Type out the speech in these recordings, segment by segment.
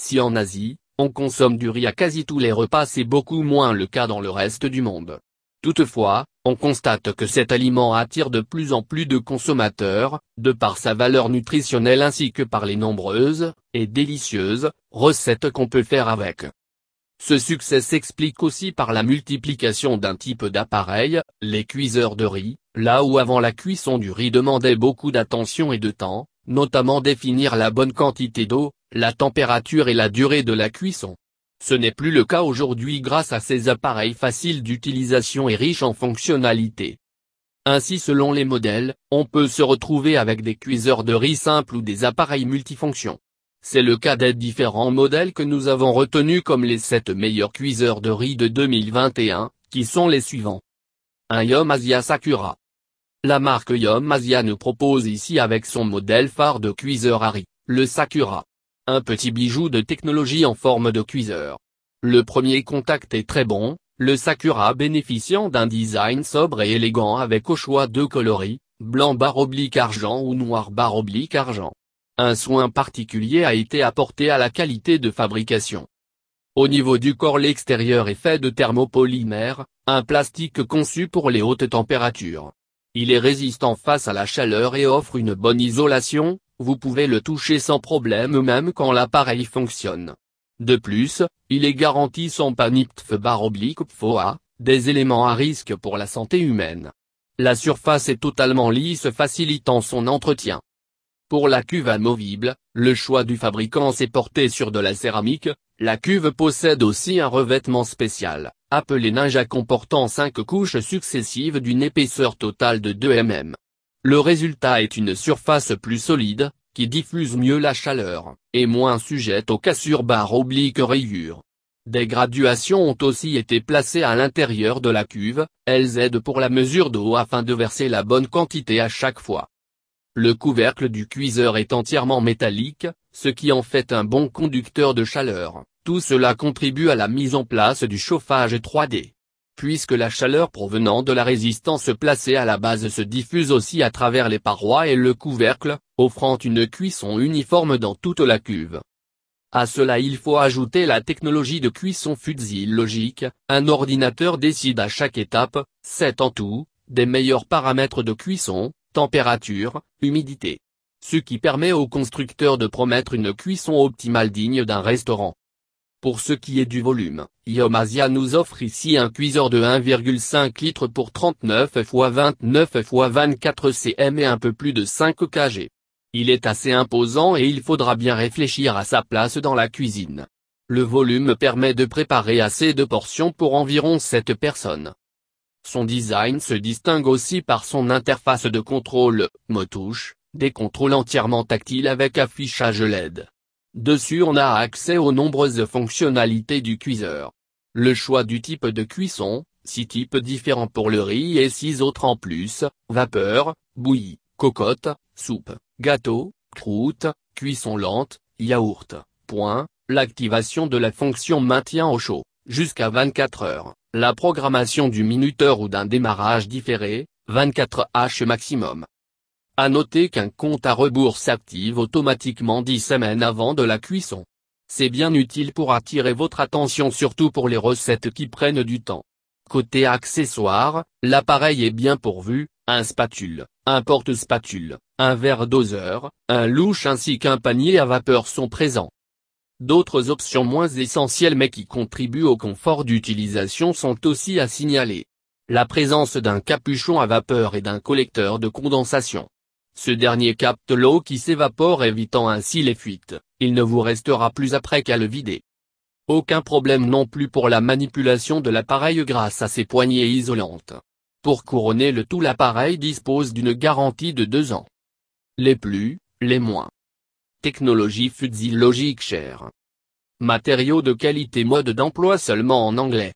Si en Asie, on consomme du riz à quasi tous les repas c'est beaucoup moins le cas dans le reste du monde. Toutefois, on constate que cet aliment attire de plus en plus de consommateurs, de par sa valeur nutritionnelle ainsi que par les nombreuses, et délicieuses, recettes qu'on peut faire avec. Ce succès s'explique aussi par la multiplication d'un type d'appareil, les cuiseurs de riz, là où avant la cuisson du riz demandait beaucoup d'attention et de temps, notamment définir la bonne quantité d'eau, la température et la durée de la cuisson. Ce n'est plus le cas aujourd'hui grâce à ces appareils faciles d'utilisation et riches en fonctionnalités. Ainsi selon les modèles, on peut se retrouver avec des cuiseurs de riz simples ou des appareils multifonctions. C'est le cas des différents modèles que nous avons retenus comme les 7 meilleurs cuiseurs de riz de 2021, qui sont les suivants. Un Yom Asia Sakura. La marque Yom Asia nous propose ici avec son modèle phare de cuiseur à riz, le Sakura. Un petit bijou de technologie en forme de cuiseur. Le premier contact est très bon, le Sakura bénéficiant d'un design sobre et élégant avec au choix deux coloris, blanc barre oblique argent ou noir barre oblique argent. Un soin particulier a été apporté à la qualité de fabrication. Au niveau du corps l'extérieur est fait de thermopolymère, un plastique conçu pour les hautes températures. Il est résistant face à la chaleur et offre une bonne isolation, vous pouvez le toucher sans problème même quand l'appareil fonctionne. De plus, il est garanti sans oblique PFOA, des éléments à risque pour la santé humaine. La surface est totalement lisse facilitant son entretien. Pour la cuve amovible, le choix du fabricant s'est porté sur de la céramique, la cuve possède aussi un revêtement spécial, appelé Ninja comportant 5 couches successives d'une épaisseur totale de 2 mm. Le résultat est une surface plus solide, qui diffuse mieux la chaleur, et moins sujette aux cassures barres obliques rayures. Des graduations ont aussi été placées à l'intérieur de la cuve, elles aident pour la mesure d'eau afin de verser la bonne quantité à chaque fois. Le couvercle du cuiseur est entièrement métallique, ce qui en fait un bon conducteur de chaleur, tout cela contribue à la mise en place du chauffage 3D puisque la chaleur provenant de la résistance placée à la base se diffuse aussi à travers les parois et le couvercle, offrant une cuisson uniforme dans toute la cuve. À cela il faut ajouter la technologie de cuisson Fuzzy Logic, un ordinateur décide à chaque étape, 7 en tout, des meilleurs paramètres de cuisson, température, humidité. Ce qui permet au constructeur de promettre une cuisson optimale digne d'un restaurant. Pour ce qui est du volume, Yomasia nous offre ici un cuiseur de 1,5 litres pour 39 x 29 x 24 cm et un peu plus de 5 kg. Il est assez imposant et il faudra bien réfléchir à sa place dans la cuisine. Le volume permet de préparer assez de portions pour environ 7 personnes. Son design se distingue aussi par son interface de contrôle, motouche, des contrôles entièrement tactiles avec affichage LED. Dessus on a accès aux nombreuses fonctionnalités du cuiseur. Le choix du type de cuisson, 6 types différents pour le riz et 6 autres en plus, vapeur, bouillie, cocotte, soupe, gâteau, croûte, cuisson lente, yaourt, point, l'activation de la fonction maintien au chaud, jusqu'à 24 heures, la programmation du minuteur ou d'un démarrage différé, 24 H maximum. À noter qu'un compte à rebours s'active automatiquement 10 semaines avant de la cuisson. C'est bien utile pour attirer votre attention surtout pour les recettes qui prennent du temps. Côté accessoires, l'appareil est bien pourvu, un spatule, un porte-spatule, un verre doseur, un louche ainsi qu'un panier à vapeur sont présents. D'autres options moins essentielles mais qui contribuent au confort d'utilisation sont aussi à signaler. La présence d'un capuchon à vapeur et d'un collecteur de condensation. Ce dernier capte l'eau qui s'évapore évitant ainsi les fuites, il ne vous restera plus après qu'à le vider. Aucun problème non plus pour la manipulation de l'appareil grâce à ses poignées isolantes. Pour couronner le tout l'appareil dispose d'une garantie de 2 ans. Les plus, les moins. Technologie Fuzzy Logic Share. Matériaux de qualité mode d'emploi seulement en anglais.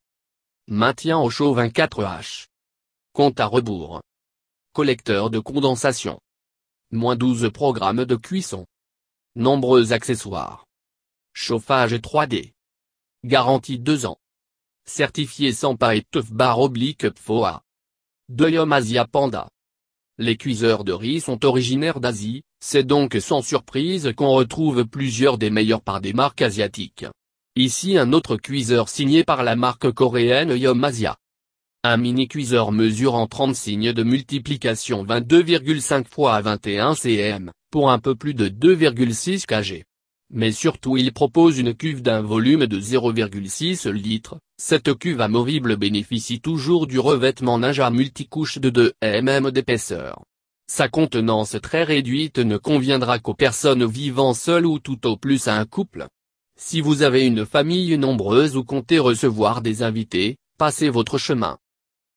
Maintien au chaud 24H. Compte à rebours. Collecteur de condensation. Moins 12 programmes de cuisson. Nombreux accessoires. Chauffage 3D. Garantie 2 ans. Certifié sans paille Tough Bar oblique PFOA. Deuxième Asia Panda. Les cuiseurs de riz sont originaires d'Asie, c'est donc sans surprise qu'on retrouve plusieurs des meilleurs par des marques asiatiques. Ici un autre cuiseur signé par la marque coréenne Yom Asia. Un mini-cuiseur mesurant 30 signes de multiplication 22,5 fois à 21 cm, pour un peu plus de 2,6 kg. Mais surtout il propose une cuve d'un volume de 0,6 litres, cette cuve amovible bénéficie toujours du revêtement Ninja multicouche de 2 mm d'épaisseur. Sa contenance très réduite ne conviendra qu'aux personnes vivant seules ou tout au plus à un couple. Si vous avez une famille nombreuse ou comptez recevoir des invités, passez votre chemin.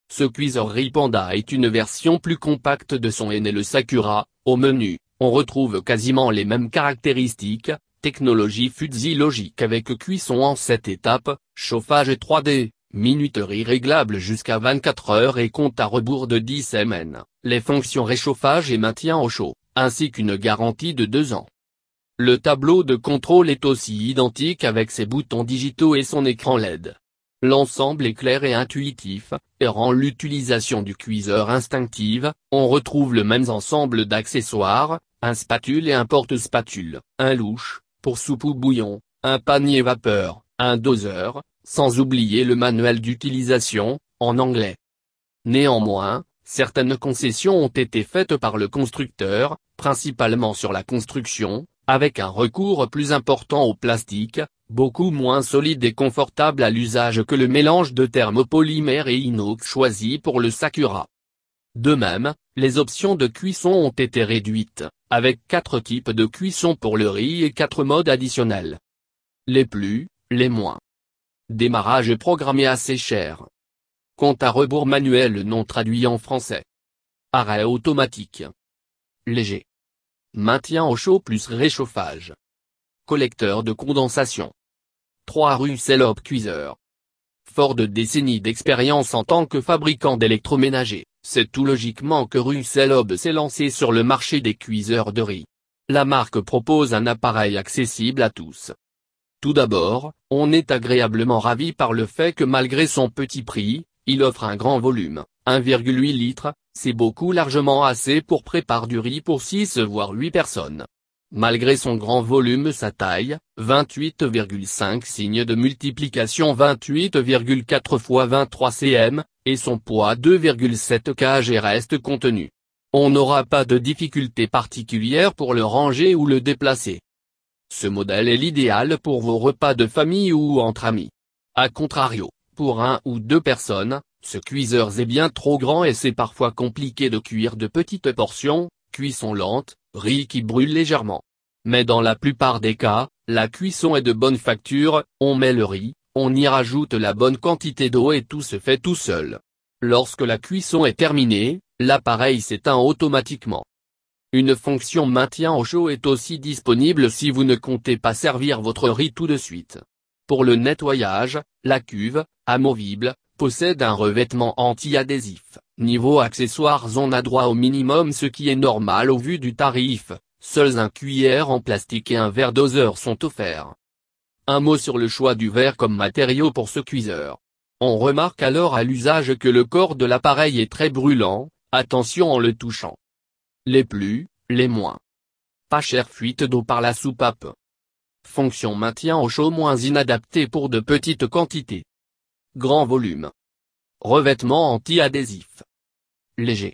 Ce cuiseur Ripanda est une version plus compacte de son aîné le Sakura, au menu, on retrouve quasiment les mêmes caractéristiques, technologie Fuzzy logique avec cuisson en 7 étapes, chauffage 3D, minuterie réglable jusqu'à 24 heures et compte à rebours de 10 semaines, les fonctions réchauffage et maintien au chaud, ainsi qu'une garantie de 2 ans. Le tableau de contrôle est aussi identique avec ses boutons digitaux et son écran LED. L'ensemble est clair et intuitif, et rend l'utilisation du cuiseur instinctive, on retrouve le même ensemble d'accessoires, un spatule et un porte-spatule, un louche, pour soupe ou bouillon, un panier vapeur, un doseur, sans oublier le manuel d'utilisation, en anglais. Néanmoins, certaines concessions ont été faites par le constructeur, principalement sur la construction, avec un recours plus important au plastique, beaucoup moins solide et confortable à l'usage que le mélange de thermopolymère et inox choisi pour le Sakura. De même, les options de cuisson ont été réduites, avec quatre types de cuisson pour le riz et quatre modes additionnels. Les plus, les moins. Démarrage programmé assez cher. Compte à rebours manuel non traduit en français. Arrêt automatique. Léger. Maintien au chaud plus réchauffage. Collecteur de condensation. 3 rue Sellop Cuiseur. Fort de décennies d'expérience en tant que fabricant d'électroménager, c'est tout logiquement que rue Sellop s'est lancé sur le marché des cuiseurs de riz. La marque propose un appareil accessible à tous. Tout d'abord, on est agréablement ravi par le fait que malgré son petit prix, il offre un grand volume, 1,8 litres, c'est beaucoup largement assez pour préparer du riz pour 6 voire 8 personnes. Malgré son grand volume sa taille, 28,5 signes de multiplication 28,4 x 23 cm, et son poids 2,7 kg reste contenu. On n'aura pas de difficulté particulière pour le ranger ou le déplacer. Ce modèle est l'idéal pour vos repas de famille ou entre amis. A contrario, pour un ou deux personnes, ce cuiseur est bien trop grand et c'est parfois compliqué de cuire de petites portions, cuisson lente, riz qui brûle légèrement. Mais dans la plupart des cas, la cuisson est de bonne facture, on met le riz, on y rajoute la bonne quantité d'eau et tout se fait tout seul. Lorsque la cuisson est terminée, l'appareil s'éteint automatiquement. Une fonction maintien au chaud est aussi disponible si vous ne comptez pas servir votre riz tout de suite. Pour le nettoyage, la cuve, amovible, possède un revêtement anti-adhésif. Niveau accessoires on a droit au minimum ce qui est normal au vu du tarif, seuls un cuillère en plastique et un verre doseur sont offerts. Un mot sur le choix du verre comme matériau pour ce cuiseur. On remarque alors à l'usage que le corps de l'appareil est très brûlant, attention en le touchant. Les plus, les moins. Pas cher fuite d'eau par la soupape. Fonction maintien au chaud moins inadapté pour de petites quantités. Grand volume. Revêtement anti-adhésif. Léger.